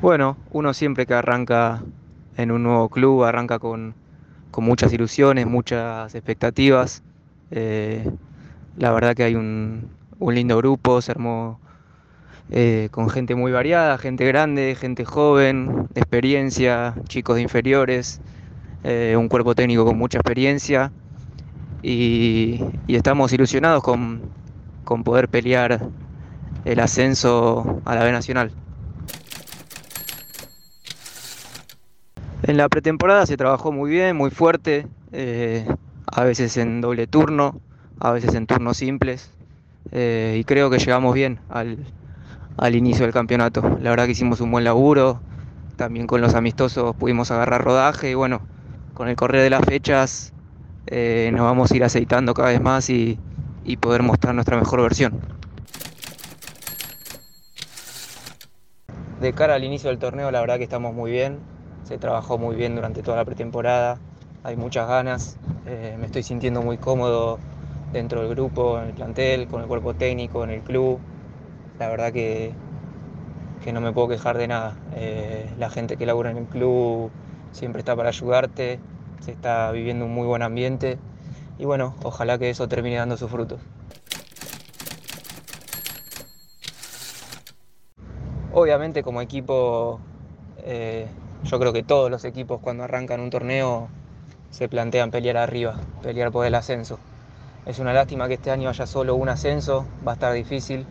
Bueno, uno siempre que arranca en un nuevo club, arranca con, muchas ilusiones, muchas expectativas. Eh, la verdad que hay un, lindo grupo, se armó eh, con gente muy variada, gente grande, gente joven, experiencia, chicos de inferiores, eh, un cuerpo técnico con mucha experiencia y, estamos ilusionados con poder pelear el ascenso a la B Nacional. En la pretemporada se trabajó muy bien, muy fuerte, eh, a veces en doble turno, a veces en turnos simples, eh, y creo que llegamos bien al, inicio del campeonato. La verdad que hicimos un buen laburo, también con los amistosos pudimos agarrar rodaje y bueno, con el correr de las fechas eh, nos vamos a ir aceitando cada vez más y poder mostrar nuestra mejor versión. De cara al inicio del torneo, la verdad que estamos muy bien. Se trabajó muy bien durante toda la pretemporada. Hay muchas ganas. Eh, me estoy sintiendo muy cómodo dentro del grupo, en el plantel, con el cuerpo técnico, en el club. La verdad que, que no me puedo quejar de nada. Eh, la gente que labura en el club siempre está para ayudarte. Se está viviendo un muy buen ambiente. Y bueno, ojalá que eso termine dando sus frutos. Obviamente como equipo, eh, yo creo que todos los equipos cuando arrancan un torneo se plantean pelear arriba, pelear por el ascenso. Es una lástima que este año haya solo un ascenso, va a estar difícil,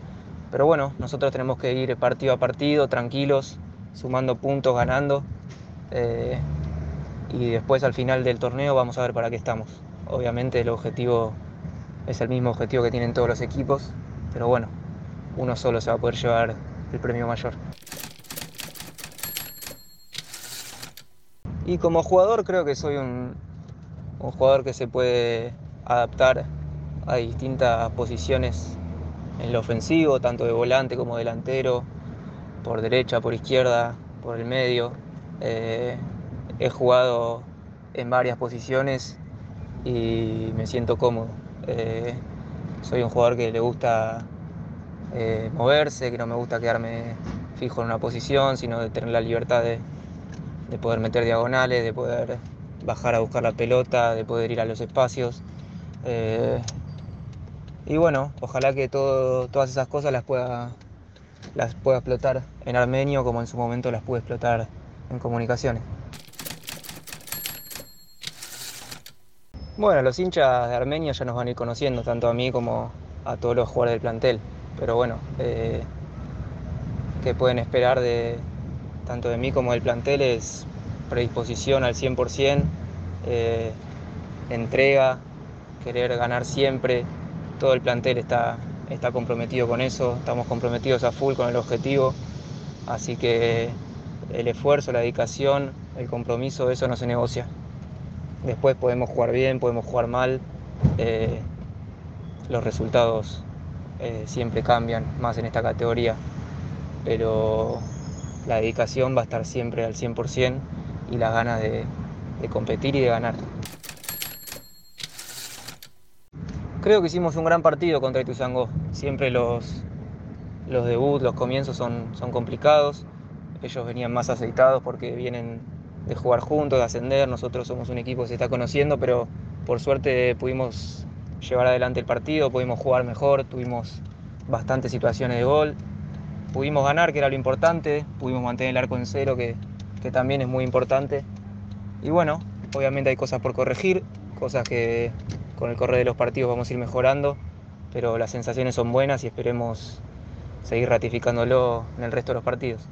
pero bueno, nosotros tenemos que ir partido a partido, tranquilos, sumando puntos, ganando, eh, y después al final del torneo vamos a ver para qué estamos. Obviamente el objetivo es el mismo objetivo que tienen todos los equipos, pero bueno, uno solo se va a poder llevar el premio mayor. Y como jugador creo que soy un, jugador que se puede adaptar a distintas posiciones en lo ofensivo, tanto de volante como delantero, por derecha, por izquierda, por el medio. Eh, he jugado en varias posiciones y me siento cómodo. Eh, soy un jugador que le gusta eh, moverse, que no me gusta quedarme fijo en una posición, sino de tener la libertad de, de poder meter diagonales, de poder bajar a buscar la pelota, de poder ir a los espacios. Eh, y bueno, ojalá que todo, todas esas cosas las pueda, las pueda explotar en armenio como en su momento las pude explotar en comunicaciones. Bueno, los hinchas de Armenia ya nos van a ir conociendo, tanto a mí como a todos los jugadores del plantel. Pero bueno, eh, que pueden esperar de tanto de mí como del plantel es predisposición al 100%, eh, entrega, querer ganar siempre. Todo el plantel está, está comprometido con eso, estamos comprometidos a full con el objetivo. Así que el esfuerzo, la dedicación, el compromiso, eso no se negocia. Después podemos jugar bien, podemos jugar mal. Eh, los resultados eh, siempre cambian, más en esta categoría. Pero la dedicación va a estar siempre al 100% y las ganas de, competir y de ganar. Creo que hicimos un gran partido contra Ituzangó. Siempre los, los debuts, los comienzos son, son complicados. Ellos venían más aceitados porque vienen de jugar juntos, de ascender. Nosotros somos un equipo que se está conociendo, pero por suerte pudimos llevar adelante el partido, pudimos jugar mejor, tuvimos bastantes situaciones de gol, pudimos ganar, que era lo importante, pudimos mantener el arco en cero, que, que también es muy importante. Y bueno, obviamente hay cosas por corregir, cosas que con el correr de los partidos vamos a ir mejorando, pero las sensaciones son buenas y esperemos seguir ratificándolo en el resto de los partidos.